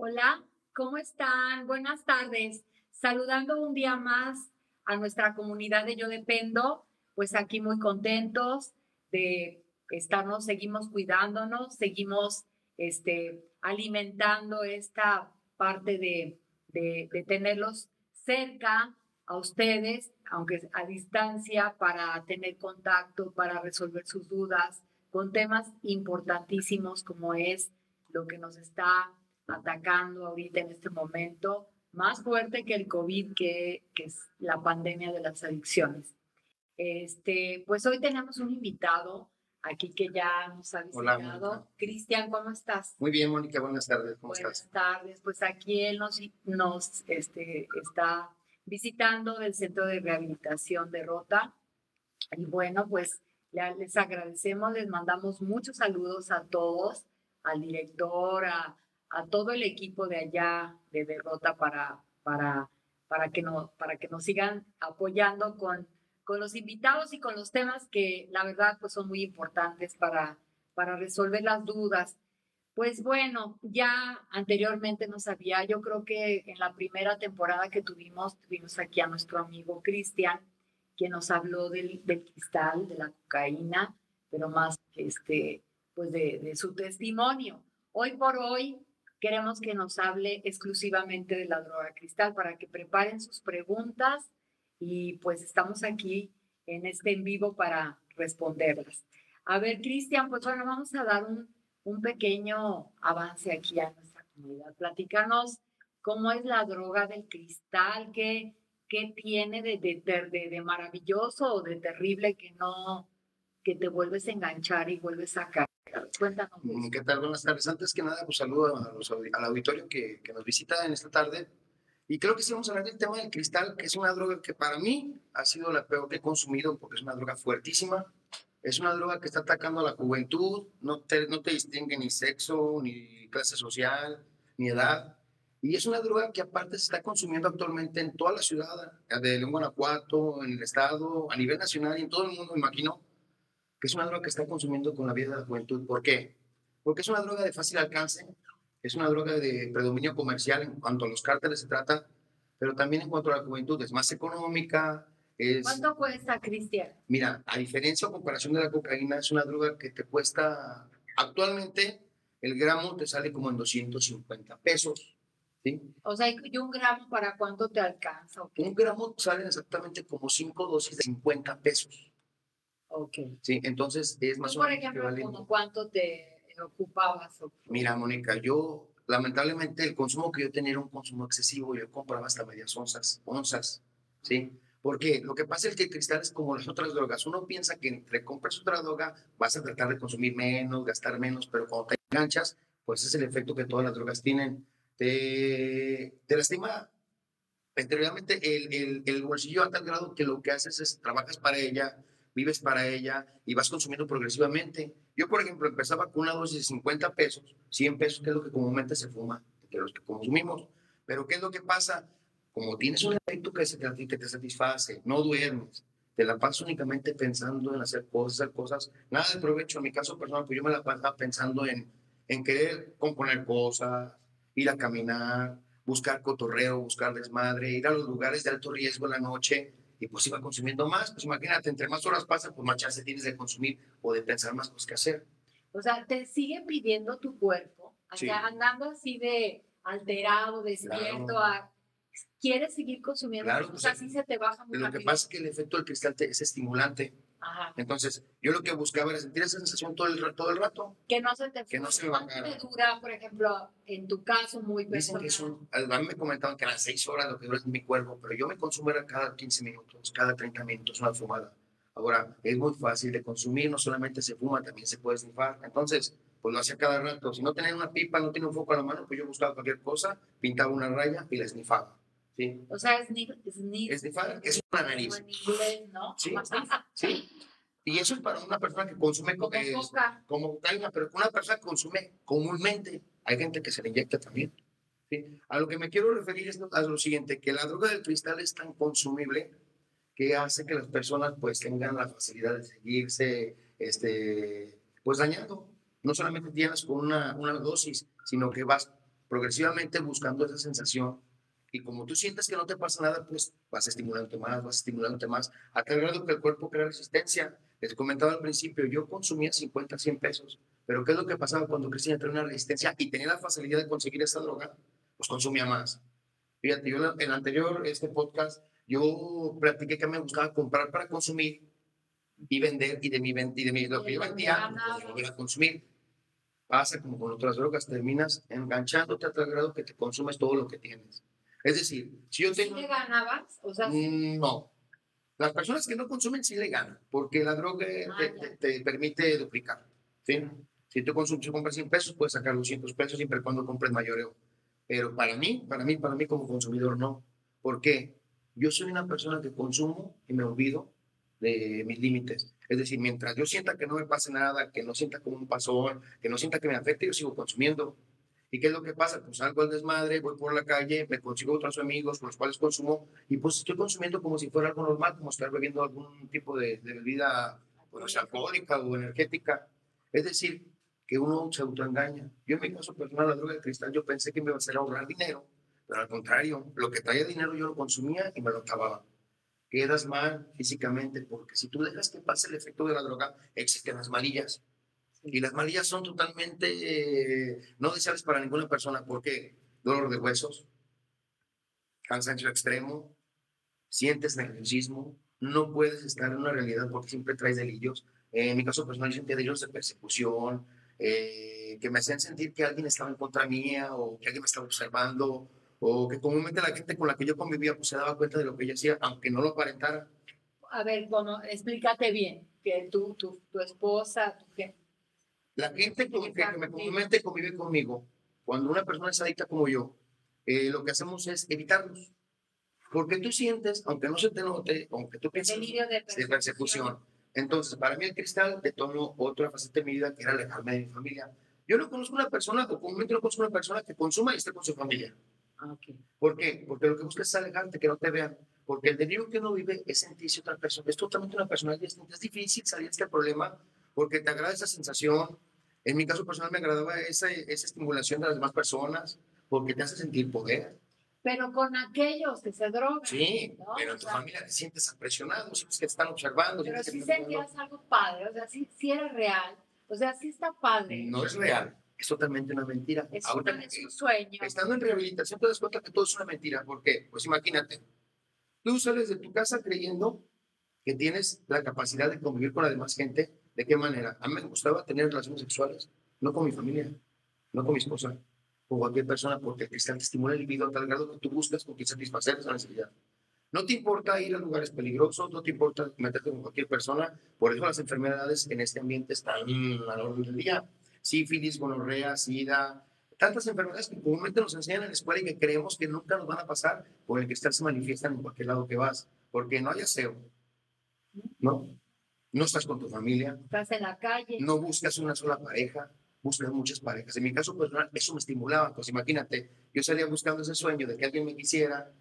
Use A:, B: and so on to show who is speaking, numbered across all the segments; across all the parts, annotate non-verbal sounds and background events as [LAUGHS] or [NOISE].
A: Hola, ¿cómo están? Buenas tardes. Saludando un día más a nuestra comunidad de Yo Dependo, pues aquí muy contentos de estarnos, seguimos cuidándonos, seguimos este, alimentando esta parte de, de, de tenerlos cerca a ustedes, aunque a distancia, para tener contacto, para resolver sus dudas con temas importantísimos como es lo que nos está atacando ahorita en este momento, más fuerte que el COVID, que, que es la pandemia de las adicciones. Este, pues hoy tenemos un invitado aquí que ya nos ha visitado. Cristian, ¿cómo estás?
B: Muy bien, Mónica, buenas tardes. ¿Cómo
A: buenas
B: estás?
A: tardes. Pues aquí él nos, nos este, está visitando del Centro de Rehabilitación de Rota. Y bueno, pues les agradecemos, les mandamos muchos saludos a todos, al director, a, a todo el equipo de allá de Derrota para, para, para, que, no, para que nos sigan apoyando con, con los invitados y con los temas que la verdad pues son muy importantes para, para resolver las dudas. Pues bueno, ya anteriormente nos había, yo creo que en la primera temporada que tuvimos, tuvimos aquí a nuestro amigo Cristian, quien nos habló del, cristal, de la cocaína, pero más este, pues de su testimonio. Hoy por hoy queremos que nos hable exclusivamente de la droga cristal para que preparen sus preguntas y pues estamos aquí en este en vivo para responderlas. A ver, Cristian, pues bueno, vamos a dar un, un pequeño avance aquí a nuestra comunidad. Platícanos cómo es la droga del cristal, qué, qué tiene de, de, de, maravilloso o de terrible que no, que te vuelves a enganchar y vuelves a caer. Cuéntanos.
B: ¿Qué tal? Buenas tardes. Antes que nada, pues saludo a los, al auditorio que, que, nos visita en esta tarde. Y creo que sí vamos a hablar del tema del cristal, que es una droga que para mí ha sido la peor que he consumido porque es una droga fuertísima. Es una droga que está atacando a la juventud, no te, no te distingue ni sexo, ni clase social, ni edad. Y es una droga que aparte se está consumiendo actualmente en toda la ciudad de León, Guanajuato, en el estado, a nivel nacional y en todo el mundo, me imagino que es una droga que está consumiendo con la vida de la juventud. ¿Por qué? Porque es una droga de fácil alcance, es una droga de predominio comercial en cuanto a los cárteles se trata, pero también en cuanto a la juventud es más económica. Es,
A: ¿Cuánto cuesta, Cristian?
B: Mira, a diferencia o comparación de la cocaína, es una droga que te cuesta, actualmente el gramo te sale como en 250 pesos. ¿sí?
A: O sea, ¿y un gramo para cuánto te alcanza?
B: Okay. Un gramo sale exactamente como 5 dosis de 50 pesos.
A: Ok.
B: Sí, entonces es más
A: o menos. Por ejemplo, ¿como ¿cuánto te ocupabas?
B: Mira, Mónica, yo lamentablemente el consumo que yo tenía era un consumo excesivo, yo compraba hasta medias onzas, onzas, ¿sí? Porque lo que pasa es que el cristal es como las otras drogas. Uno piensa que entre compras otra droga vas a tratar de consumir menos, gastar menos, pero cuando te enganchas, pues es el efecto que todas las drogas tienen. Te, te lastima anteriormente el, el, el bolsillo a tal grado que lo que haces es trabajas para ella, vives para ella y vas consumiendo progresivamente. Yo, por ejemplo, empezaba con una dosis de 50 pesos, 100 pesos, que es lo que comúnmente se fuma, de los que consumimos. Pero ¿qué es lo que pasa? Como tienes un efecto que, se, que te satisface, no duermes, te la pasas únicamente pensando en hacer cosas, hacer cosas, nada de provecho. En mi caso personal, pues yo me la pasaba pensando en, en querer componer cosas, ir a caminar, buscar cotorreo, buscar desmadre, ir a los lugares de alto riesgo en la noche, y pues iba consumiendo más. Pues imagínate, entre más horas pasan, pues más chance tienes de consumir o de pensar más cosas que hacer.
A: O sea, te sigue pidiendo tu cuerpo, o sea, sí. andando así de alterado, despierto, claro. a, quieres seguir consumiendo,
B: claro,
A: pues, así se te baja muy
B: Lo
A: rápido.
B: que pasa es que el efecto del cristal te, es estimulante.
A: Ajá.
B: Entonces, yo lo que buscaba era sentir esa sensación todo el, todo el rato.
A: Que no se te
B: que no se me
A: ¿Cuánto te dura, por ejemplo, en tu caso, muy
B: Dicen
A: personal?
B: que son, a mí me comentaban que eran 6 horas lo que dura en mi cuerpo, pero yo me consumo era cada 15 minutos, cada 30 minutos una fumada. Ahora, es muy fácil de consumir, no solamente se fuma, también se puede snifar. Entonces, pues lo hacía cada rato. Si no tenía una pipa, no tenía un foco a la mano, pues yo buscaba cualquier cosa, pintaba una raya y la snifaba. ¿Sí?
A: O sea, sniff, sniff,
B: Snifar es una nariz.
A: en inglés, ¿no?
B: Sí, sí. Y eso es para una persona que consume
A: Como
B: eh,
A: coca.
B: como cocaína, pero una persona que consume comúnmente. Hay gente que se le inyecta también. ¿sí? A lo que me quiero referir es a lo siguiente, que la droga del cristal es tan consumible que hace que las personas pues tengan la facilidad de seguirse este, pues dañando. No solamente tienes con una, una dosis, sino que vas progresivamente buscando esa sensación. Y como tú sientes que no te pasa nada, pues vas estimulándote más, vas estimulándote más, a tal grado que el cuerpo crea resistencia. Les comentaba al principio, yo consumía 50, 100 pesos, pero ¿qué es lo que pasaba cuando Cristina tenía una resistencia y tenía la facilidad de conseguir esa droga? Pues consumía más. Fíjate, yo en el anterior, este podcast, yo platiqué que me gustaba comprar para consumir y vender, y de mi, y de mi lo que yo vendía, pues, volver a consumir. Pasa como con otras drogas, terminas enganchándote a tal grado que te consumes todo lo que tienes. Es decir, si yo tengo...
A: ¿Sí le ganabas? O sea,
B: mm, no. Las personas que no consumen sí le ganan, porque la droga ah, te, te, permite duplicar. ¿sí? Si tú consumes, si compras 100 pesos, puedes sacar 200 pesos siempre cuando compres mayoreo. Pero para mí, para mí, para mí como consumidor no. ¿Por qué? Yo soy una persona que consumo y me olvido de mis límites. Es decir, mientras yo sienta que no me pase nada, que no sienta como un pasón, que no sienta que me afecte, yo sigo consumiendo. ¿Y qué es lo que pasa? Pues salgo al desmadre, voy por la calle, me consigo otros amigos con los cuales consumo y pues estoy consumiendo como si fuera algo normal, como estar bebiendo algún tipo de, bebida pues, alcohólica o energética. Es decir, que uno se autoengaña. Yo en mi caso personal, la droga de cristal, yo pensé que me iba a hacer ahorrar dinero, pero al contrario, lo que traía dinero yo lo consumía y me lo acababa. Quedas mal físicamente, porque si tú dejas que pase el efecto de la droga, existen las malillas. Y las malillas son totalmente eh, no deseables para ninguna persona, porque dolor de huesos, cansancio extremo, sientes nerviosismo, no puedes estar en una realidad porque siempre traes delillos. en mi caso personal, yo sentía delillos de persecución, eh, que me hacían sentir que alguien estaba en contra mía o que alguien me estaba observando o que comúnmente la gente con la que yo convivía pues se daba cuenta de lo que yo hacía, aunque no lo aparentara.
A: A ver, bueno, explícate bien, que tú, tu, tu esposa, tu
B: gente. La gente que, que, me comúnmente convive conmigo, cuando una persona es adicta como yo, eh, lo que hacemos es evitarlos. Porque tú sientes, aunque no se te note, aunque tú pienses de persecución entonces, para mí el cristal tomo otra faceta de mi vida que era alejarme de mi familia. Yo no conozco una persona, o comúnmente no conozco una persona que consuma y esté con su familia.
A: Ah, okay.
B: ¿Por qué? Porque lo que busca es alejarte, que no te vean. Porque el delirio que uno vive es sentirse otra persona. Es totalmente una personalidad distinta. Es difícil salir de este problema porque te agrada esa sensación. En mi caso personal me agradaba esa, esa estimulación de las demás personas porque te hace sentir poder
A: pero con aquellos que se drogan.
B: Sí, pero en tu familia te sientes presionado, sientes que te están observando.
A: Pero si sentías algo padre, o sea, si, si era real, o sea, sí está padre.
B: No es real, es totalmente una mentira.
A: Es, un sueño.
B: Estando en rehabilitación te das cuenta que todo es una mentira. ¿Por qué? Pues imagínate, tú sales de tu casa creyendo que tienes la capacidad de convivir con la demás gente. ¿De qué manera? A mí me gustaba tener relaciones sexuales, no con mi familia, no con mi esposa o cualquier persona porque el te estimula el libido a tal grado que tú buscas con quien satisfacer esa necesidad. No te importa ir a lugares peligrosos, no te importa meterte con cualquier persona, por eso las enfermedades en este ambiente están a la orden del día. Sífilis, gonorrea, sida, tantas enfermedades que comúnmente nos enseñan en la escuela y que creemos que nunca nos van a pasar, por el cristal se manifiestan en cualquier lado que vas, porque no hay aseo, ¿no? No estás con tu familia.
A: Estás en la calle.
B: No buscas una sola pareja buscar muchas parejas. En mi caso personal, eso me estimulaba. Pues imagínate, yo salía buscando ese sueño de que alguien me quisiera,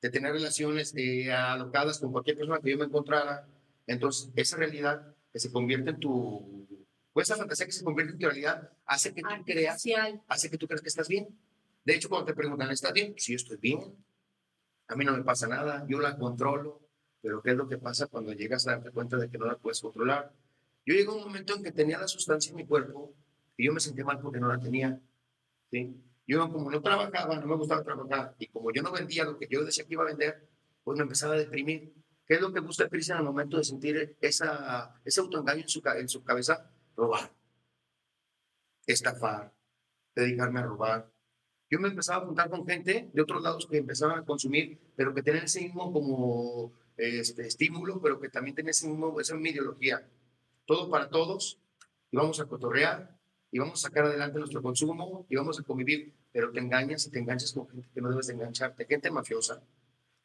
B: de tener relaciones eh, alocadas con cualquier persona que yo me encontrara. Entonces, esa realidad que se convierte en tu, pues esa fantasía que se convierte en tu realidad, hace que tú creas, hace que tú creas que estás bien. De hecho, cuando te preguntan, ¿estás bien? Si yo estoy bien, a mí no me pasa nada, yo la controlo, pero ¿qué es lo que pasa cuando llegas a darte cuenta de que no la puedes controlar? Yo llego a un momento en que tenía la sustancia en mi cuerpo y yo me sentía mal porque no la tenía. ¿sí? Yo como no trabajaba, no me gustaba trabajar, y como yo no vendía lo que yo decía que iba a vender, pues me empezaba a deprimir. ¿Qué es lo que busca Cristian en el momento de sentir esa, ese autoengaño en su, en su cabeza? Robar, estafar, dedicarme a robar. Yo me empezaba a juntar con gente de otros lados que empezaban a consumir, pero que tenían ese mismo como este, estímulo, pero que también tenían ese mismo, esa misma ideología. Todo para todos, y vamos a cotorrear, y vamos a sacar adelante nuestro consumo y vamos a convivir, pero te engañas y te enganchas con gente que no debes de engancharte, gente mafiosa,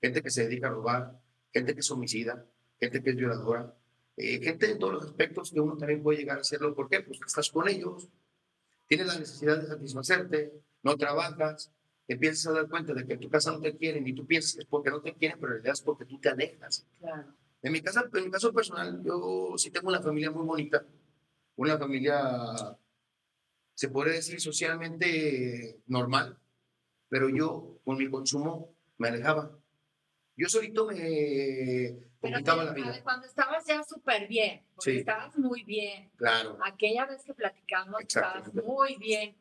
B: gente que se dedica a robar, gente que es homicida, gente que es violadora, eh, gente de todos los aspectos que uno también puede llegar a hacerlo. ¿Por qué? Pues estás con ellos, tienes la necesidad de satisfacerte, no trabajas, empiezas a dar cuenta de que en tu casa no te quieren y tú piensas es porque no te quieren, pero en realidad es porque tú te alejas.
A: Claro.
B: En mi, casa, en mi caso personal, yo sí tengo una familia muy bonita, una familia se puede decir socialmente normal, pero yo con mi consumo me alejaba. Yo solito me complicaba la vida.
A: Cuando estabas ya súper bien, porque estabas muy bien.
B: Claro.
A: Aquella vez que platicamos, estabas muy bien.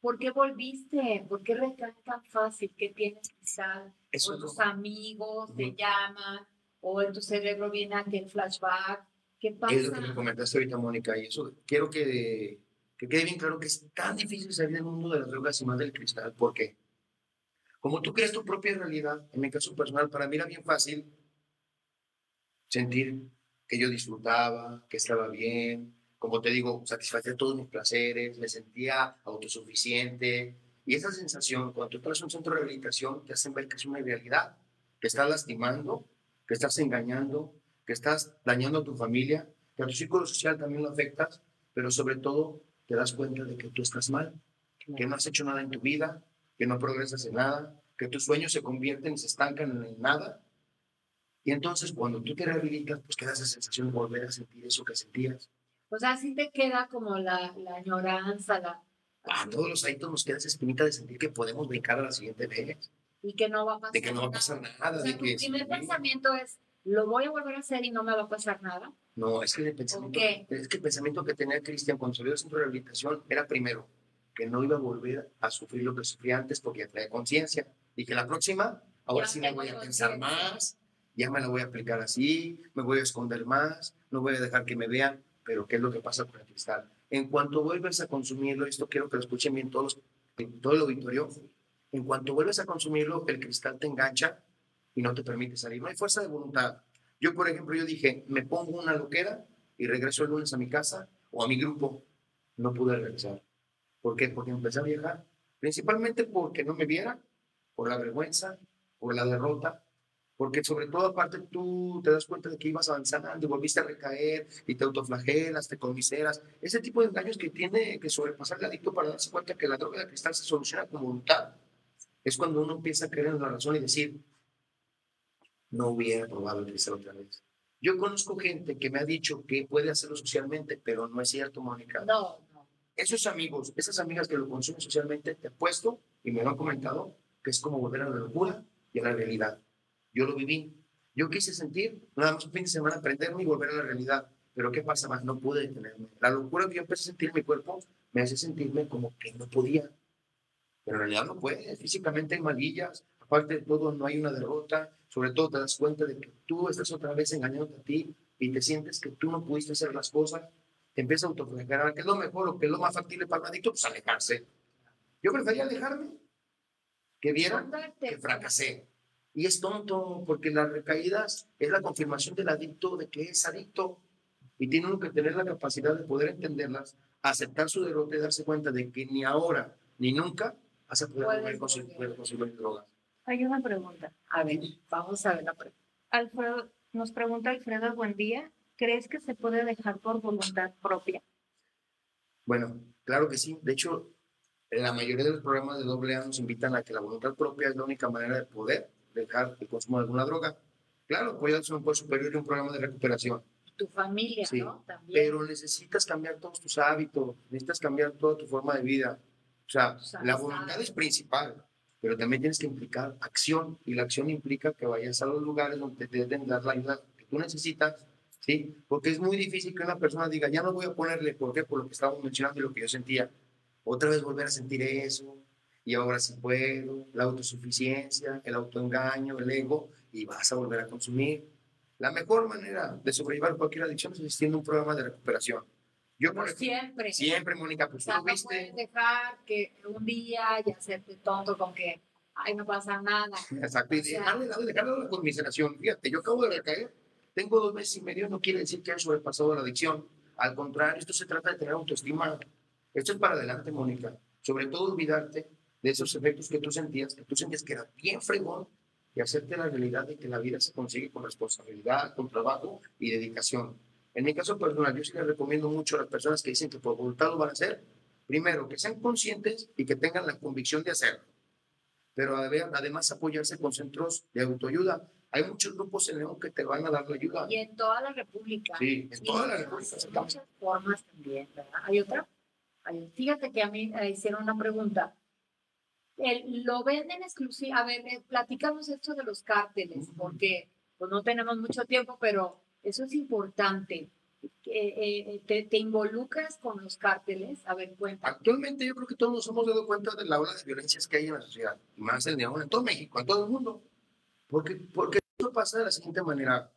A: ¿Por qué volviste? ¿Por qué recae tan fácil? ¿Qué tienes quizás? o tus amigos te llaman, o en tu cerebro viene aquel flashback. ¿Qué pasa?
B: Es lo que me comentaste ahorita, Mónica, y eso quiero que, que quede bien claro que es tan difícil salir del mundo de las drogas y más del cristal. ¿Por qué? Como tú creas tu propia realidad, en mi caso personal, para mí era bien fácil sentir que yo disfrutaba, que estaba bien, como te digo, satisfacía todos mis placeres, me sentía autosuficiente. Y esa sensación, cuando tú entras a un centro de rehabilitación, te hacen ver que es una realidad, que estás lastimando, que estás engañando, que estás dañando a tu familia, que a tu círculo social también lo afectas, pero sobre todo te das cuenta de que tú estás mal, que no has hecho nada en tu vida, que no progresas en nada, que tus sueños se convierten y se estancan en nada. Y entonces cuando tú te rehabilitas, pues queda esa sensación de volver a sentir eso que sentías.
A: Pues así te queda como la, la añoranza, la...
B: A todos los adictos nos queda esa espinita de sentir que podemos brincar a la siguiente vez.
A: Y que no va a pasar
B: De que no va a pasar nada. de que
A: tu primer pensamiento es, ¿lo voy a volver a hacer y no me va a pasar nada?
B: No, es que el pensamiento, es que el pensamiento que tenía Cristian cuando salió del centro de rehabilitación era primero, que no iba a volver a sufrir lo que sufría antes porque ya traía conciencia. Y que la próxima, ahora sí me voy a pensar más, ya me la voy a aplicar así, me voy a esconder más, no voy a dejar que me vean. Pero ¿qué es lo que pasa con el cristal? En cuanto vuelves a consumirlo, esto quiero que lo escuchen bien todos, todo el auditorio, en cuanto vuelves a consumirlo, el cristal te engancha y no te permite salir. No hay fuerza de voluntad. Yo, por ejemplo, yo dije, me pongo una loquera y regreso el lunes a mi casa o a mi grupo. No pude regresar. ¿Por qué? Porque empecé a viajar. Principalmente porque no me viera, por la vergüenza, por la derrota, porque sobre todo aparte tú te das cuenta de que ibas avanzando y volviste a recaer y te autoflagelas, te comiseras. Ese tipo de engaños que tiene que sobrepasar el adicto para darse cuenta que la droga de cristal se soluciona con voluntad. Es cuando uno empieza a creer en la razón y decir, no hubiera probado el cristal otra vez. Yo conozco gente que me ha dicho que puede hacerlo socialmente, pero no es cierto, Mónica.
A: No, no.
B: Esos amigos, esas amigas que lo consumen socialmente, te apuesto, y me lo han comentado, que es como volver a la locura y a la realidad. Yo lo viví. Yo quise sentir, nada más un fin de semana, aprenderme y volver a la realidad. Pero ¿qué pasa más? No pude detenerme. La locura que yo empecé a sentir en mi cuerpo me hace sentirme como que no podía. Pero en realidad no puedes. Físicamente hay malillas. Aparte de todo, no hay una derrota. Sobre todo te das cuenta de que tú estás otra vez engañando a ti y te sientes que tú no pudiste hacer las cosas. Te empieza a autoflagelar. ¿Qué es lo mejor o qué es lo más factible para un adicto? Pues alejarse. Yo prefería alejarme. Que vieran que fracasé. Y es tonto, porque las recaídas es la confirmación del adicto de que es adicto. Y tiene uno que tener la capacidad de poder entenderlas, aceptar su derrota y darse cuenta de que ni ahora ni nunca vas a poder consumir drogas.
C: Hay una pregunta.
A: A ver, vamos a ver la pregunta.
C: Alfredo, nos pregunta Alfredo, buen día. ¿Crees que se puede dejar por voluntad propia?
B: Bueno, claro que sí. De hecho, la mayoría de los programas de AA nos invitan a que la voluntad propia es la única manera de poder dejar el consumo de alguna droga. Claro, puede ser un poco superior y un programa de recuperación.
A: Tu familia, ¿no? También.
B: Pero necesitas cambiar todos tus hábitos, necesitas cambiar toda tu forma de vida. O sea, la voluntad es principal, pero también tienes que implicar acción y la acción implica que vayas a los lugares donde te deben dar la ayuda que tú necesitas, ¿sí? Porque es muy difícil que una persona diga, ya no voy a ponerle, ¿por qué? Por lo que estábamos mencionando y lo que yo sentía. Otra vez volver a sentir eso, y ahora sí puedo, la autosuficiencia, el autoengaño, el ego, y vas a volver a consumir. La mejor manera de sobrellevar cualquier adicción es haciendo un programa de recuperación.
A: Yo por siempre.
B: Siempre, Mónica, pues tú
A: no puedes dejar que un día ya hacerte tonto con que, ay, no pasa nada. [LAUGHS]
B: Exacto, y dejar de lado, dejar de lado la conmiseración. Fíjate, yo acabo de recaer, tengo dos meses y medio, no quiere decir que haya sobrepasado la adicción. Al contrario, esto se trata de tener autoestima. Esto es para adelante, Mónica. Sobre todo olvidarte de esos efectos que tú sentías, que tú sentías que era bien fregón y hacerte la realidad de que la vida se consigue con responsabilidad, con trabajo y dedicación. En mi caso personal, yo sí les recomiendo mucho a las personas que dicen que por voluntad lo van a hacer, primero, que sean conscientes y que tengan la convicción de hacerlo. Pero además apoyarse con centros de autoayuda. Hay muchos grupos en León que te van a dar la ayuda.
A: Y en toda la República.
B: Sí, en toda la República.
A: muchas formas también, ¿verdad? Hay otra. Fíjate que a mí me hicieron una pregunta el- lo venden exclusivo. A ver, eh, platícanos esto de los cárteles, porque pues, no tenemos mucho tiempo, pero eso es importante. Eh, eh, te, te involucras con los cárteles? A ver, cuenta.
B: Actualmente yo creo que todos nos hemos dado cuenta de la ola de violencias que hay en la sociedad, y más en, en todo México, en todo el mundo. Porque, porque esto pasa de la siguiente manera.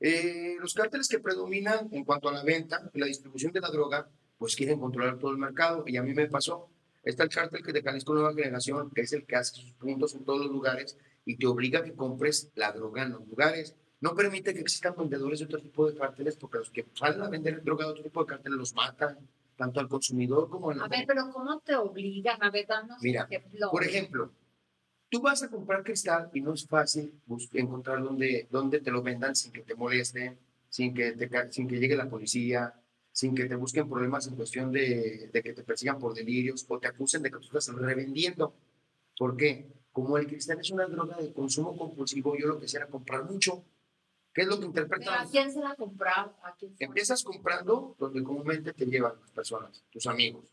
B: Eh, los cárteles que predominan en cuanto a la venta y la distribución de la droga, pues quieren controlar todo el mercado. Y a mí me pasó. Está el cártel que de Jalisco Nueva Generación, que es el que hace sus puntos en todos los lugares y te obliga a que compres la droga en los lugares. No permite que existan vendedores de otro tipo de cárteles porque los que salen a vender droga de otro tipo de cárteles los matan, tanto al consumidor como al...
A: A ver, pero ¿cómo te obligan? A ver, danos
B: Mira,
A: ejemplo.
B: Por ejemplo, tú vas a comprar cristal y no es fácil encontrar donde, donde te lo vendan sin que te molesten, sin que, te, ca- sin que llegue la policía, sin que te busquen problemas en cuestión de, de que te persigan por delirios o te acusen de que tú estás revendiendo. ¿Por qué? Como el cristal es una droga de consumo compulsivo, yo lo que hacía era comprar mucho. ¿Qué es lo que
A: ¿Pero a quién se la compraba? ¿A quién se la-
B: Empiezas comprando donde comúnmente te llevan las personas, tus amigos.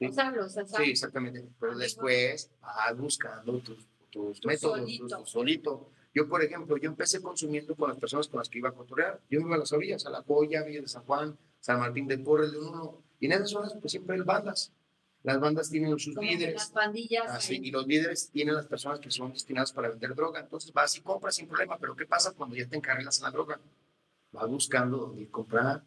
B: ¿sí?
A: O sea, los- o sea,
B: Sí, exactamente. Pero
A: Amigos.
B: después vas buscando tus, tus métodos,
A: solito.
B: Yo, por ejemplo, yo empecé consumiendo con las personas con las que iba a cotorrear. Yo me iba a las orillas, a La Joya, Villa de San Juan, San Martín de Porres, de Uno. Y en esas zonas, pues siempre hay bandas. Las bandas tienen sus
A: como que las
B: líderes.
A: pandillas.
B: Así, y los líderes tienen las personas que son destinadas para vender droga. Entonces vas y compras sin problema. Pero ¿qué pasa cuando ya te encargas en la droga? Vas buscando dónde ir comprar.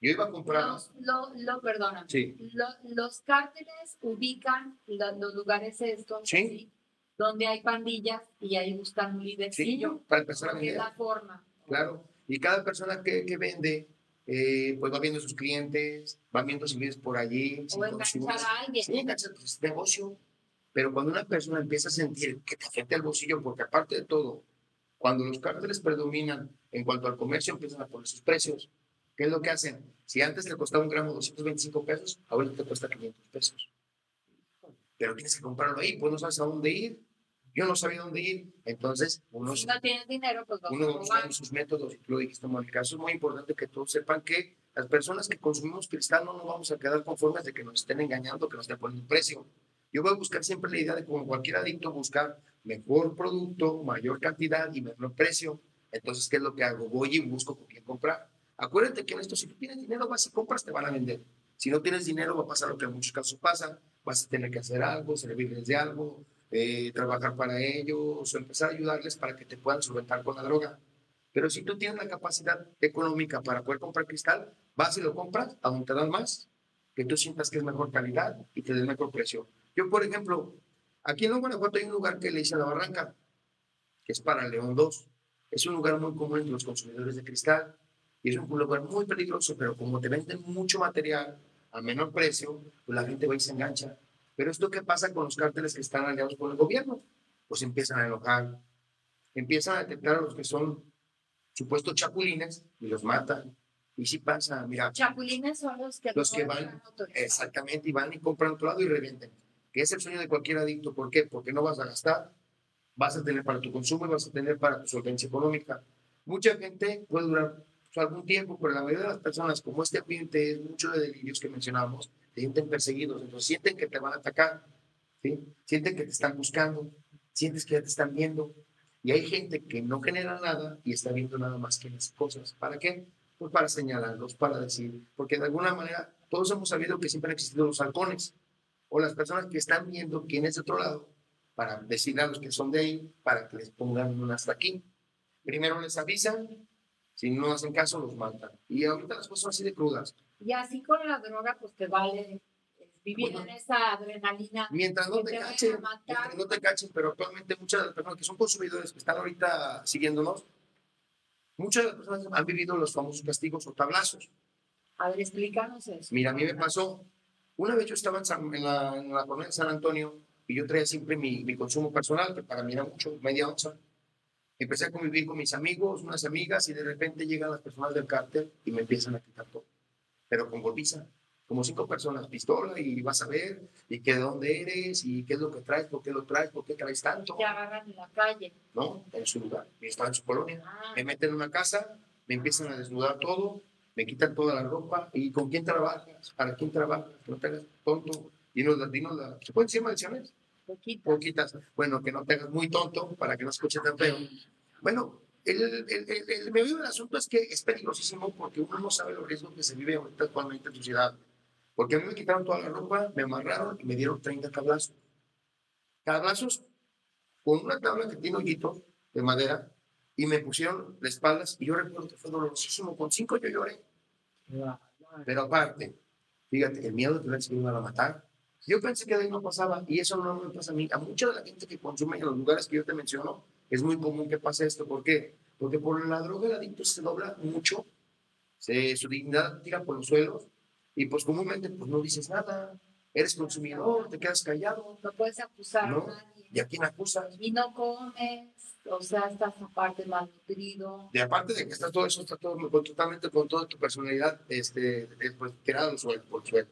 B: Yo iba a comprar.
A: Los, lo, lo, perdona.
B: Sí.
A: Lo- los cárteles ubican los lugares estos
B: Sí.
A: así, donde hay pandillas y ahí buscan un
B: Sí,
A: lidercillo.
B: para empezar a
A: es
B: vender.
A: la forma.
B: Claro. Y cada persona que, que vende, eh, pues va viendo sus clientes, va viendo si vives por allí. si
A: O enganchar a alguien.
B: Sí, enganchar, pues, negocio. Pero cuando una persona empieza a sentir que te afecta el bolsillo, porque aparte de todo, cuando los cárteles predominan en cuanto al comercio, empiezan a poner sus precios. ¿Qué es lo que hacen? Si antes te costaba un gramo 225 pesos, ahora te cuesta 500 pesos. Pero tienes que comprarlo ahí, pues no sabes a dónde ir. Yo no sabía dónde ir. Entonces, uno
A: Si no tienes dinero, pues
B: uno sus métodos, lo dijiste, Mónica. Eso es muy importante que todos sepan que las personas que consumimos cristal no nos vamos a quedar conformes de que nos estén engañando, que nos estén poniendo un precio. Yo voy a buscar siempre la idea de, como cualquier adicto, buscar mejor producto, mayor cantidad y menor precio. Entonces, ¿qué es lo que hago? Voy y busco con quién comprar. Acuérdate que en esto, si tú tienes dinero, vas y compras, te van a vender. Si no tienes dinero, va a pasar lo que en muchos casos pasa. Vas a tener que hacer algo, servirles de algo, eh, trabajar para ellos o empezar a ayudarles para que te puedan solventar con la droga. Pero si tú tienes la capacidad económica para poder comprar cristal, vas y lo compras, aún te dan más, que tú sientas que es mejor calidad y te den mejor precio. Yo, por ejemplo, aquí en Guanajuato hay un lugar que le dicen La Barranca, que es para León 2. Es un lugar muy común entre los consumidores de cristal y es un lugar muy peligroso, pero como te venden mucho material a menor precio, pues la gente va y se engancha. Pero esto qué pasa con los cárteles que están aliados con el gobierno? Pues empiezan a enojar, empiezan a detectar a los que son supuestos chapulines y los matan. Y sí pasa, mira,
A: Chapulines son los que,
B: Los que van- exactamente, y van y compran a otro lado y revenden. Que es el sueño de cualquier adicto. ¿Por qué? Porque no vas a gastar, vas a tener para tu consumo y vas a tener para tu solvencia económica. Mucha gente puede durar pues, algún tiempo, pero la mayoría de las personas, como este ambiente es mucho de delirios que mencionamos, se sienten perseguidos, entonces sienten que te van a atacar, ¿sí? sienten que te están buscando, sientes que ya te están viendo. Y hay gente que no genera nada y está viendo nada más que las cosas. ¿Para qué? Pues para señalarlos, para decir, porque de alguna manera todos hemos sabido que siempre han existido los halcones o las personas que están viendo quién es de otro lado para decirle a los que son de ahí para que les pongan un hasta aquí. Primero les avisan, si no hacen caso los matan. Y ahorita las cosas son así de crudas.
A: Y así con la droga, pues te vale vivir
B: Bueno.
A: en esa adrenalina.
B: Mientras no te
A: te
B: cachen, mientras no te cachen, pero actualmente muchas de las personas que son consumidores que están ahorita siguiéndonos, muchas de las personas han vivido los famosos castigos o tablazos.
A: A ver, explícanos eso.
B: Mira, a mí me pasó, una vez yo estaba en, San- en la, en la colonia de San Antonio y yo traía siempre mi, mi consumo personal, que para mí era mucho, media onza. Empecé a convivir con mis amigos, unas amigas, y de repente llegan las personas del cártel y me empiezan a quitar todo. Pero con golpiza, como cinco personas, pistola, y vas a ver, y que de dónde eres, y qué es lo que traes, por qué lo traes, por qué traes tanto,
A: Te agarran en la calle.
B: ¿no? En su lugar, y estaba en su colonia
A: Ah,
B: me meten en una casa, me empiezan a desnudar todo, me quitan toda la ropa, ¿y con quién trabajas? ¿Para quién trabajas? No te hagas tonto, dinos, la- dinos ¿se pueden decir maldiciones?
A: Poquito.
B: poquitas. Bueno, que no te hagas muy tonto para que no escuche tan feo. Bueno, el, el, el, el meollo del asunto es que es peligrosísimo porque uno no sabe los riesgos que se vive ahorita actualmente en tu ciudad. Porque a mí me quitaron toda la ropa, me amarraron y me dieron 30 tablazos. Tablazos con una tabla que tiene hoyitos de madera y me pusieron de espaldas y yo recuerdo que fue dolorosísimo. Con cinco yo lloré. Pero aparte, fíjate, el miedo de que se me iban a matar. Yo pensé que de ahí no pasaba y eso no me pasa a mí. A mucha de la gente que consume en los lugares que yo te menciono, es muy común que pase esto. ¿Por qué? Porque por la droga el adicto se dobla mucho, se, su dignidad tira por los suelos y pues comúnmente pues no dices nada. Eres consumidor, te quedas callado.
A: No puedes acusar
B: No.
A: a nadie.
B: ¿Y a quién acusas?
A: Y no comes, o sea, estás aparte malnutrido.
B: De aparte de que está todo eso, está todo totalmente con toda tu personalidad este, eh, pues, tirada suelo, por suelo.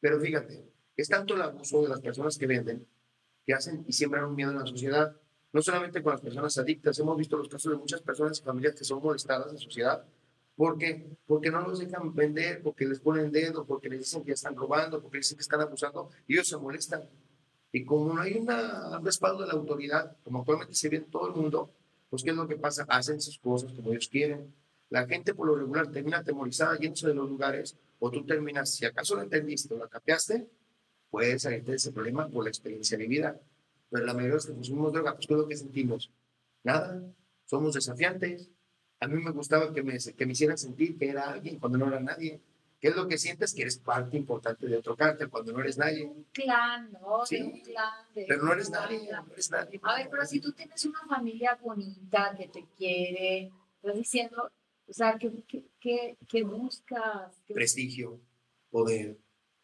B: Pero fíjate, es tanto el abuso de las personas que venden que hacen y siembran un miedo en la sociedad. No solamente con las personas adictas, hemos visto los casos de muchas personas y familias que son molestadas en sociedad. ¿Por qué? Porque no los dejan vender, porque les ponen dedo, porque les dicen que están robando, porque les dicen que están abusando, y ellos se molestan. Y como no hay un respaldo de la autoridad, como actualmente se ve en todo el mundo, pues ¿qué es lo que pasa? Hacen sus cosas como ellos quieren. La gente por lo regular termina atemorizada yéndose de los lugares, o tú terminas, si acaso lo entendiste o la capeaste, puedes salirte de ese problema por la experiencia vivida. Pero la mayoría de los que consumimos droga, pues ¿qué es lo que sentimos? Nada, somos desafiantes. A mí me gustaba que me, que me hicieran sentir que era alguien cuando no era nadie. ¿Qué es lo que sientes? Que eres parte importante de otro cártel cuando no eres nadie.
A: Un clan, ¿no?
B: Sí.
A: De un clan. de
B: Pero no eres nadie, no eres nadie.
A: A ver, pero si tú tienes una familia bonita que te quiere, estás diciendo, o sea, ¿qué, qué, qué, qué buscas? ¿Qué-
B: Prestigio, poder,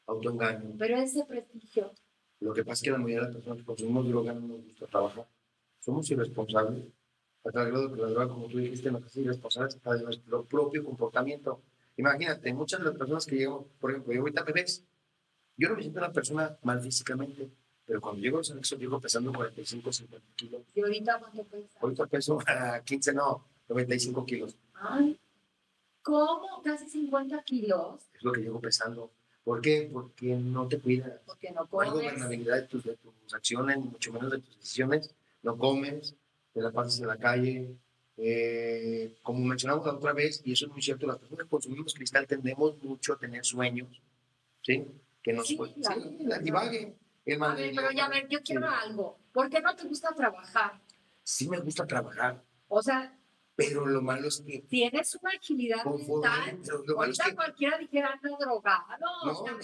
B: autoengaño.
A: Pero ese prestigio,
B: Lo que pasa es que la mayoría de las personas que consumimos droga no nos gusta trabajar. Somos irresponsables. A tal grado que la droga, como tú dijiste, nos hace irresponsables hasta de nuestro propio comportamiento. Imagínate, muchas de las personas que llegan, por ejemplo, yo ahorita me ves, yo no me siento una persona mal físicamente, pero cuando llego al sexo llego pesando 45, 50 kilos.
A: y ahorita cuánto pesa.
B: Ahorita peso [LAUGHS] a 15, no, 95 kilos.
A: Ay, ¿cómo? Casi 50 kilos,
B: Es lo que llego pesando. ¿Por qué? Porque no te cuidas.
A: porque no
B: No hay
A: comes.
B: gobernabilidad de tus, de tus acciones, ni mucho menos de tus decisiones. No comes, te la pasas en la calle. Eh, como mencionamos la otra vez, y eso es muy cierto, las personas que consumimos cristal tendemos mucho a tener sueños, ¿sí? Que nos
A: Sí,
B: puede-
A: la-
B: sí, la divague. El
A: A ver, pero ya a ver, yo quiero algo. ¿Por qué no te gusta trabajar?
B: Sí me gusta trabajar,
A: O sea,
B: pero lo malo es que
A: tienes una agilidad mental. Ahorita
B: que
A: cualquiera dijera anda drogado.
B: No.
A: O sea,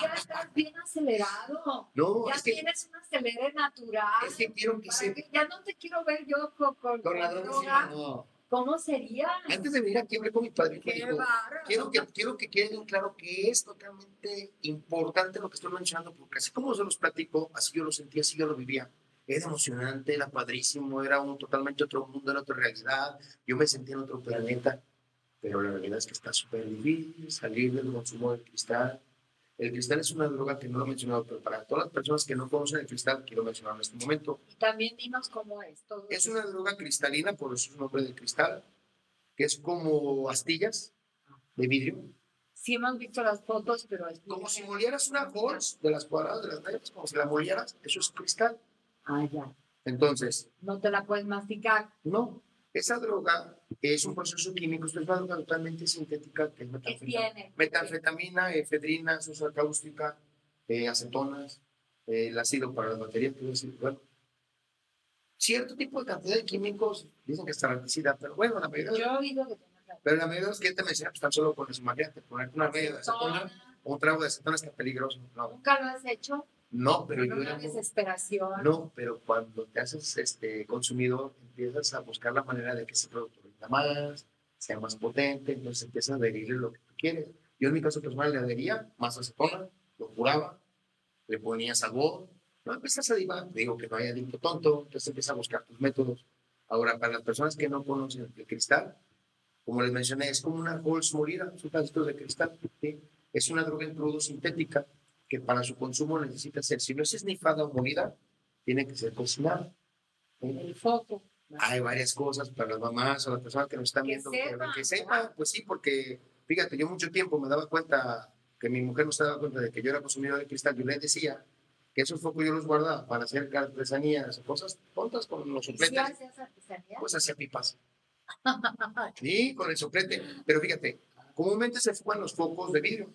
A: ya estás bien acelerado.
B: no,
A: Ya
B: es que,
A: tienes un acelere natural.
B: es que quiero que se
A: ya no te quiero ver yo con, con,
B: con la droga, no.
A: ¿Cómo sería?
B: Antes de venir aquí hablé con mi padre.
A: Qué
B: dijo, quiero que, quiero que quede bien claro que es totalmente importante lo que estoy mencionando, porque así como se los platico, así yo lo sentía, así yo lo vivía. Era emocionante, era padrísimo, era un totalmente otro mundo, era otra realidad. Yo me sentía en otro planeta, pero la realidad es que está súper difícil salir del consumo del cristal. El cristal es una droga que no lo he mencionado, pero para todas las personas que no conocen el cristal, quiero mencionar en este momento.
A: Y también dinos cómo es todo.
B: Es una droga cristalina, por eso es el nombre del cristal, que es como astillas de vidrio.
A: Sí hemos visto las fotos, pero es
B: Como si molieras una Halls de las cuadradas de las negras, como si la molieras, eso es cristal.
A: Ah, ya.
B: Entonces,
A: No te la puedes masticar.
B: no, esa droga es un proceso químico, es una droga totalmente sintética que es
A: ¿Qué
B: metanfetamina,
A: tiene?
B: metanfetamina efedrina, sosa cáustica, eh, acetonas, eh, el ácido para las baterías, quiero decir, bueno, cierto tipo de cantidad de químicos, dicen que es taranticida, pero bueno, la mayoría,
A: Yo he oído que
B: pero la mayoría de los que te mencionan están solo con eso, imagínate, poner una media de acetona o un trago de acetona está peligroso, no,
A: ¿Nunca lo has hecho?
B: No, pero yo
A: una desesperación.
B: No, pero cuando te haces este consumidor, empiezas a buscar la manera de que ese producto rinda más, sea más potente, entonces empiezas a adherirle lo que tú quieres. Yo en mi caso personal le adhería más acetona, lo curaba, le ponía sabor, no empiezas a divagar, digo que no hay adicto tonto, entonces empiezas a buscar tus métodos. Ahora, para las personas que no conocen el cristal, como les mencioné, es como una Halls molida, son pedacitos de cristal, ¿sí? es una droga en crudo sintética que para su consumo necesita ser, si no es esnifada o molida, tiene que ser cocinada. ¿sí?
A: El foco.
B: Hay varias cosas para las mamás o las personas que nos están
A: Que
B: viendo
A: sepan,
B: que sepan, pues sí, porque fíjate, yo mucho tiempo me daba cuenta que mi mujer no se daba cuenta de que yo era consumidor de cristal, yo le decía que esos focos yo los guardaba para hacer artesanías, cosas tontas con los
A: ¿Sí
B: sopletes. Pues hacía pipas. [LAUGHS] Sí, con el soplete. Pero fíjate, comúnmente se fuman los focos de vidrio.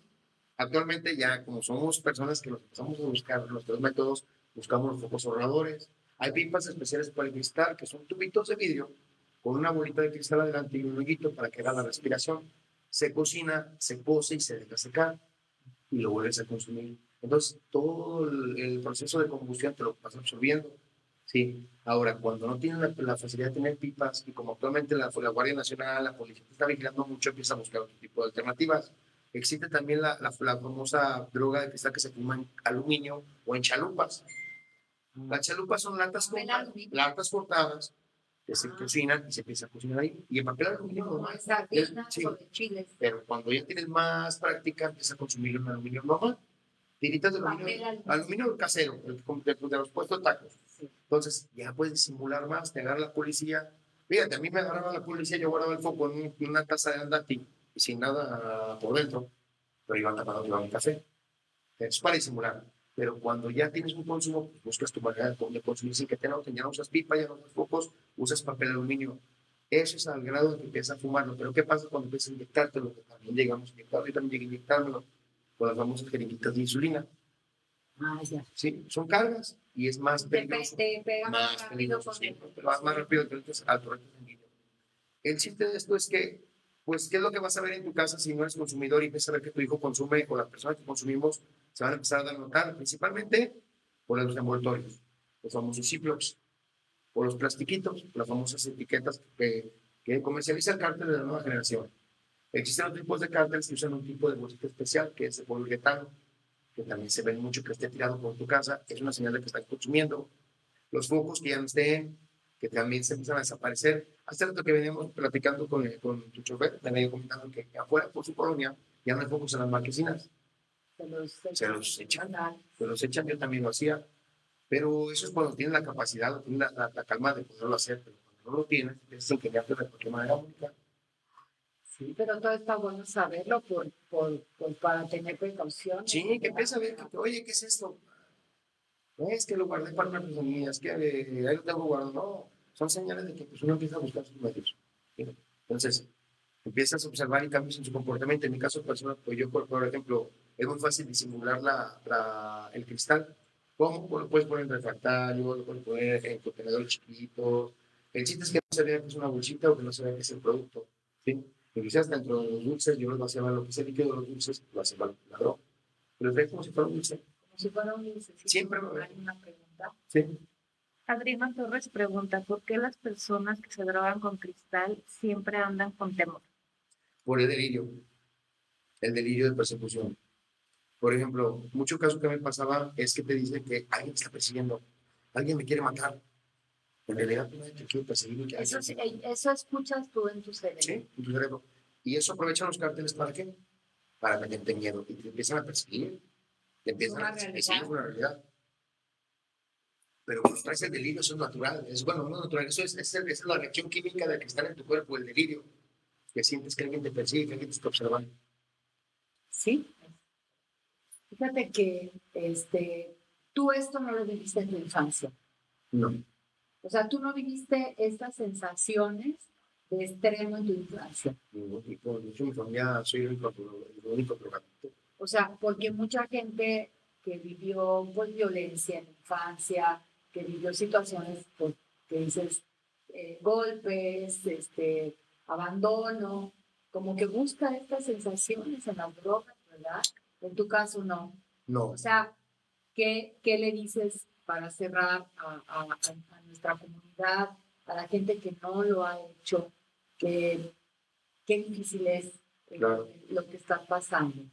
B: Actualmente ya, como somos personas que nos empezamos a buscar nuestros métodos, buscamos los focos ahorradores. Hay pipas especiales para el cristal, que son tubitos de vidrio con una bolita de cristal adelante y un hoyito para que haga la respiración. Se cocina, se cose y se deja secar y lo vuelves a consumir. Entonces, todo el, proceso de combustión te lo vas absorbiendo. Sí. Ahora, cuando no tienen la, facilidad de tener pipas y como actualmente la, la Guardia Nacional, la policía está vigilando mucho, empieza a buscar otro tipo de alternativas. Existe también la, la, la famosa droga de cristal que se fuma en aluminio o en chalupas. Las chalupas son latas, cortadas, latas cortadas que se
A: Ah.
B: cocinan y se empieza a cocinar ahí. Y el papel aluminio normal. Sí. Pero cuando ya tienes más práctica, empiezas a consumir un aluminio normal. Tiritas de aluminio,
A: aluminio.
B: aluminio casero, el de, de los puestos tacos.
A: Sí.
B: Entonces, ya puedes simular más, te agarra la policía. Fíjate, a mí me agarraba la policía, yo guardaba el foco en, un- en una taza de andati sin nada por dentro, pero iban tapando iba mi café. Es para disimular. Pero cuando ya tienes un consumo, pues buscas tu manera de de consumir sin que te noten. Ya no usas pipa, ya no usas focos, usas papel aluminio. Eso es al grado de que empiezas a fumarlo. Pero ¿qué pasa cuando empiezas a inyectártelo? Que también llegamos a inyectarlo. Yo también llegué a inyectármelo con las famosas jeringuitas de insulina.
A: Ah, ya.
B: Sí, son cargas y es más peligroso
A: te pega más,
B: más
A: rápido
B: peligroso,
A: con
B: sí, más, más rápido que el al torrente sanguíneo. El chiste de esto es que, pues, ¿qué es lo que vas a ver en tu casa si no eres consumidor y empiezas a ver que tu hijo consume o las personas que consumimos se van a empezar a notar, principalmente por los envoltorios, los famosos Ziplocs, o los plastiquitos, las famosas etiquetas que, que comercializa el cártel de la nueva generación. Existen otros tipos de cárteles que usan un tipo de bolsita especial, que es el poliuretano, que también se ve mucho que esté tirado por tu casa, es una señal de que están consumiendo. Los focos que ya no estén, que también se empiezan a desaparecer. Hace rato que veníamos platicando con, con tu chofer, me había comentado que afuera por su colonia ya no hay focos en las marquesinas,
A: Se los,
B: se los echan, se los echan, yo también lo hacía. Pero eso es cuando tienes la capacidad, o tienes la, la- la calma de poderlo hacer, pero cuando no lo tienes, empiezas a ingeniarte de cualquier manera única.
A: Sí, pero todo está bueno saberlo por, por, por- para tener precaución.
B: Sí, que empieza a ver, que, oye, ¿qué es esto? No es que lo guardé para una artesanía, es que eh, ahí lo tengo guardado. No, son señales de que pues, uno empieza a buscar sus medios. ¿sí? Entonces, empiezas a observar y cambios en su comportamiento. En mi caso personal, pues yo, por, ejemplo, es muy fácil disimular la, la- el cristal. ¿Cómo? Pues lo puedes poner en refractario, lo puedes poner en contenedores chiquitos. El chiste es que no se vea que es una bolsita o que no se vea que es el producto. ¿sí? Y quizás dentro de los dulces, yo los vaciaba lo que es el líquido de los dulces, lo hacía la droga. Pero es como si fuera un dulce.
A: Como si fuera un dulcecito.
B: Siempre.
A: Hay una pregunta.
B: Sí.
C: Adriana Torres pregunta, ¿por qué las personas que se drogan con cristal siempre andan con temor?
B: por el delirio, el delirio de persecución. Por ejemplo, mucho caso que me pasaba es que te dicen que alguien está persiguiendo, alguien me quiere matar. En realidad, no te quiere perseguir.
A: Eso, sí, eso escuchas tú en tu cerebro.
B: Sí, en tu cerebro. Y eso aprovechan los cárteles para qué? Para meterte miedo. Y te empiezan a perseguir. Te empiezan a perseguir. una realidad. Pero cuando traes el delirio, eso es natural. Es bueno, no es natural. Eso es, es, es la reacción química del que está en tu cuerpo, el delirio. Que sientes que alguien te persigue, que alguien te está observando.
A: Sí. Fíjate que este, tú esto no lo viviste en tu infancia.
B: No.
A: O sea, tú no viviste estas sensaciones de extremo en tu infancia.
B: tipo. De hecho, mi familia soy el único, el único.
A: O sea, porque mucha gente que vivió pues, violencia en la infancia, que vivió situaciones pues, que dices eh, golpes, este, abandono, como que busca estas sensaciones en las drogas, ¿verdad? En tu caso no.
B: No,
A: O sea, ¿qué, qué le dices para cerrar a, a- a- nuestra comunidad, a la gente que no lo ha hecho? Que, qué difícil es eh,
B: Claro.
A: lo que está pasando.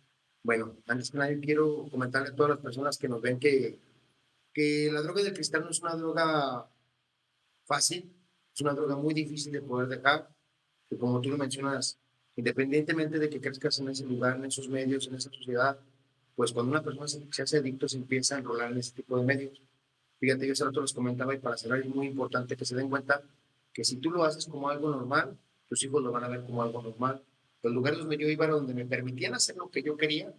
B: bueno, antes que nada quiero comentarle a todas las personas que nos ven que, que la droga del cristal no es una droga fácil, es una droga muy difícil de poder dejar, que como tú lo mencionas, independientemente de que crezcas en ese lugar, en esos medios, en esa sociedad, pues cuando una persona se, se hace adicto se empieza a enrolar en ese tipo de medios. Fíjate, yo hace rato les comentaba y para cerrar es muy importante que se den cuenta que si tú lo haces como algo normal, tus hijos lo van a ver como algo normal. Los lugares donde yo iba, donde me permitían hacer lo que yo quería,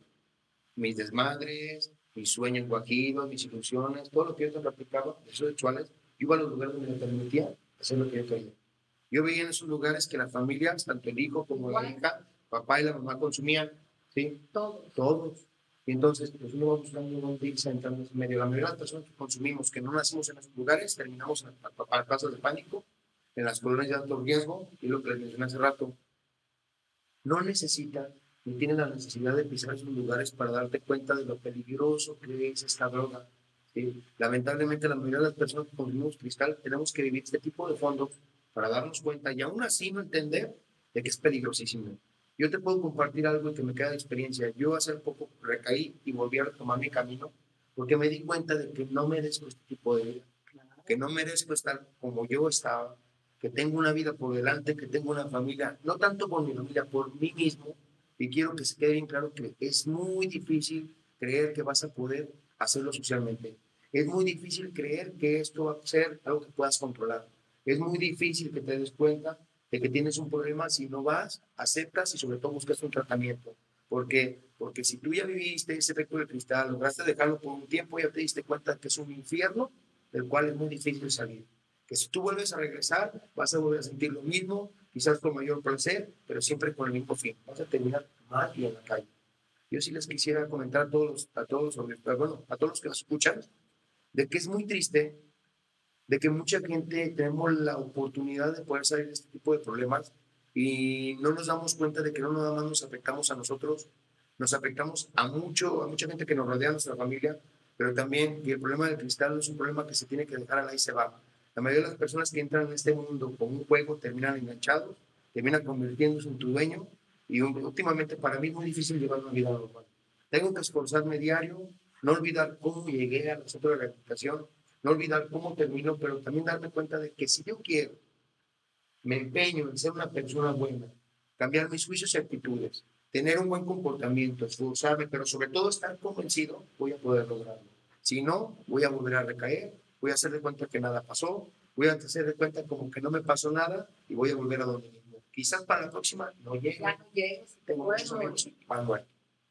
B: mis desmadres, mis sueños guajidos, mis ilusiones, todo lo que yo te practicaba, esos sexuales, iba a los lugares donde me permitía hacer lo que yo quería. Yo veía en esos lugares que las familias, tanto el hijo como la hija, papá y la mamá consumían, ¿sí?
A: Todos.
B: Todos. Y entonces, pues uno va buscando dónde irse entrando en medio. La mayoría de las personas que consumimos, que no nacimos en esos lugares, terminamos en las casas de pánico, en las colonias de alto riesgo, y lo que les mencioné hace rato, no necesitan ni tienen la necesidad de pisar esos lugares para darte cuenta de lo peligroso que es esta droga. Lamentablemente, la mayoría de las personas que consumimos cristal tenemos que vivir este tipo de fondos para darnos cuenta y aún así no entender de que es peligrosísimo. Yo te puedo compartir algo que me queda de experiencia. Yo hace poco recaí y volví a retomar mi camino porque me di cuenta de que no merezco este tipo de vida, que no merezco estar como yo estaba, que tengo una vida por delante, que tengo una familia, no tanto por mi familia, por mí mismo. Y quiero que se quede bien claro que es muy difícil creer que vas a poder hacerlo socialmente. Es muy difícil creer que esto va a ser algo que puedas controlar. Es muy difícil que te des cuenta de que tienes un problema si no vas, aceptas y sobre todo buscas un tratamiento. ¿Por qué? Porque si tú ya viviste ese efecto de cristal, lograste dejarlo por un tiempo, ya te diste cuenta que es un infierno del cual es muy difícil salir. Que si tú vuelves a regresar, vas a volver a sentir lo mismo, quizás con mayor placer, pero siempre con el mismo fin. Vas a terminar mal y en la calle. Yo sí les quisiera comentar a todos, a todos, bueno, a todos los que nos escuchan, de que es muy triste de que mucha gente tenemos la oportunidad de poder salir de este tipo de problemas y no nos damos cuenta de que no nada más nos afectamos a nosotros, nos afectamos a mucho, a mucha gente que nos rodea, a nuestra familia, pero también que el problema del cristal es un problema que se tiene que dejar al y se va. La mayoría de las personas que entran en este mundo con un juego terminan enganchados, terminan convirtiéndose en tu dueño y últimamente para mí es muy difícil llevar una vida normal. Tengo que esforzarme diario, no olvidar cómo llegué al centro de rehabilitación, no olvidar cómo termino, pero también darme cuenta de que si yo quiero, me empeño en ser una persona buena, cambiar mis juicios y actitudes, tener un buen comportamiento, esforzarme, pero sobre todo estar convencido, voy a poder lograrlo. Si no, voy a volver a recaer, voy a hacer de cuenta que nada pasó, voy a hacer de cuenta como que no me pasó nada y voy a volver a donde mismo. Quizás para la próxima no llegue.
A: Ya no llegues.
B: Tengo muchos amigos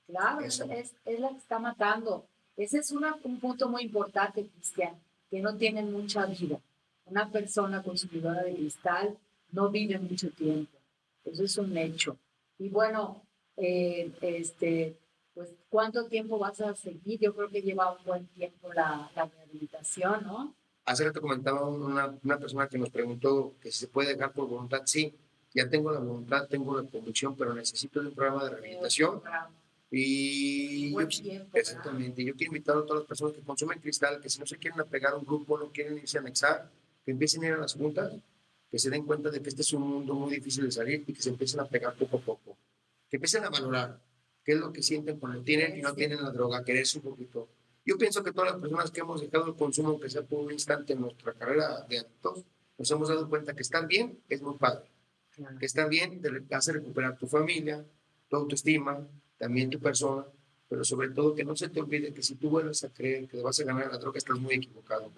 A: Claro, es, es, la que está matando. Ese es una, un punto muy importante, Cristian que no tienen mucha vida. Una persona consumidora de cristal no vive mucho tiempo. Eso es un hecho. Y bueno, eh, este, pues, ¿cuánto tiempo vas a seguir? Yo creo que lleva un buen tiempo la, la rehabilitación, ¿no?
B: Hace rato comentaba una, una, persona que nos preguntó que si se puede dejar por voluntad. Sí, ya tengo la voluntad, tengo la convicción, pero necesito un programa de rehabilitación. Y yo, exactamente, yo quiero invitar a todas las personas que consumen cristal, que si no se quieren apegar a un grupo, no quieren irse a anexar, que empiecen a ir a las juntas, que se den cuenta de que este es un mundo muy difícil de salir y que se empiecen a pegar poco a poco. Que empiecen a valorar qué es lo que sienten cuando tienen y no tienen la droga, quererse un poquito. Yo pienso que todas las personas que hemos dejado el consumo, aunque sea por un instante en nuestra carrera de adictos, nos hemos dado cuenta que estar bien es muy padre. Que estar bien te hace recuperar tu familia, tu autoestima, también tu persona, pero sobre todo que no se te olvide que si tú vuelves a creer que vas a ganar la droga, estás muy equivocado.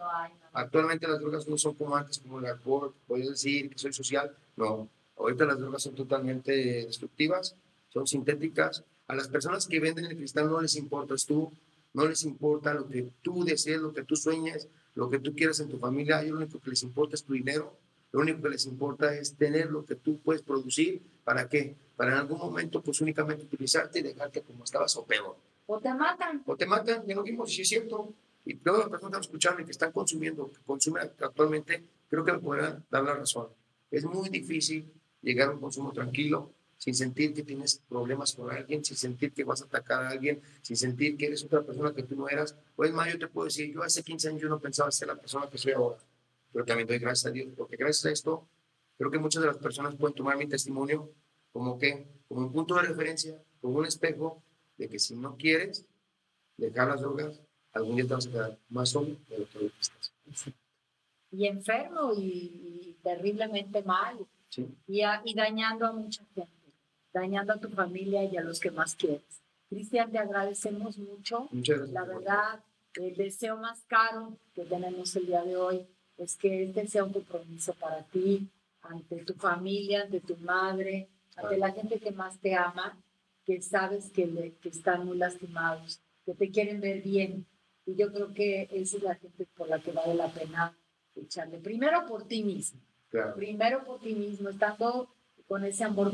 B: Actualmente las drogas no son como antes, como el alcohol, puedes decir que soy social, no. Ahorita las drogas son totalmente destructivas, son sintéticas. A las personas que venden el cristal no les importas tú, no les importa lo que tú desees, lo que tú sueñes, lo que tú quieras en tu familia. A lo único que les importa es tu dinero, lo único que les importa es tener lo que tú puedes producir. ¿Para qué? para en algún momento pues únicamente utilizarte y dejarte como estabas o peor.
A: O te matan.
B: O te matan, ya lo vimos, si es cierto. Y todas las personas que están escuchando y que están consumiendo, que consumen actualmente, creo que me podrán dar la razón. Es muy difícil llegar a un consumo tranquilo, sin sentir que tienes problemas con alguien, sin sentir que vas a atacar a alguien, sin sentir que eres otra persona que tú no eras. O es más, yo te puedo decir, yo hace 15 años yo no pensaba ser la persona que soy ahora, pero también doy gracias a Dios, porque gracias a esto, creo que muchas de las personas pueden tomar mi testimonio como que, como un punto de referencia, como un espejo de que si no quieres dejar las drogas, algún día te vas a quedar más solo de lo que estás.
A: Y enfermo y, terriblemente mal.
B: Sí.
A: Y, y dañando a mucha gente, dañando a tu familia y a los que más quieres. Cristian, te agradecemos mucho.
B: Muchas gracias.
A: La verdad, el deseo más caro que tenemos el día de hoy es que este sea un compromiso para ti, ante tu familia, ante tu madre, ante la gente que más te ama, que sabes que, le, que están muy lastimados que te quieren ver bien. Y yo creo que esa es la gente por la que vale la pena echarle. Primero por ti mismo.
B: Claro.
A: Primero por ti mismo, estando con ese amor.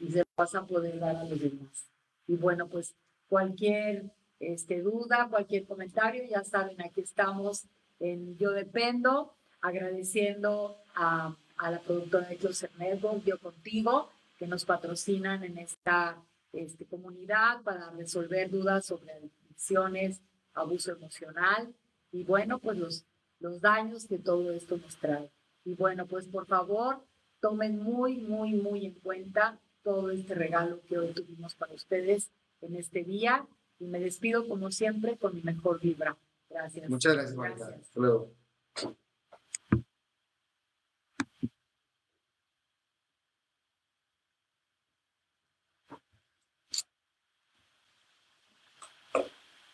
A: Y se vas a poder dar a los demás. Y bueno, pues cualquier este, duda, cualquier comentario, ya saben, aquí estamos en Yo Dependo, agradeciendo a, a la productora de Closer Network, Yo Contigo, que nos patrocinan en esta este, comunidad para resolver dudas sobre adicciones, abuso emocional y bueno, pues los, los daños que todo esto nos trae. Y bueno, pues por favor, tomen muy, muy, muy en cuenta todo este regalo que hoy tuvimos para ustedes en este día y me despido como siempre con mi mejor vibra. Gracias.
B: Muchas gracias.
A: Gracias.
B: Hasta luego.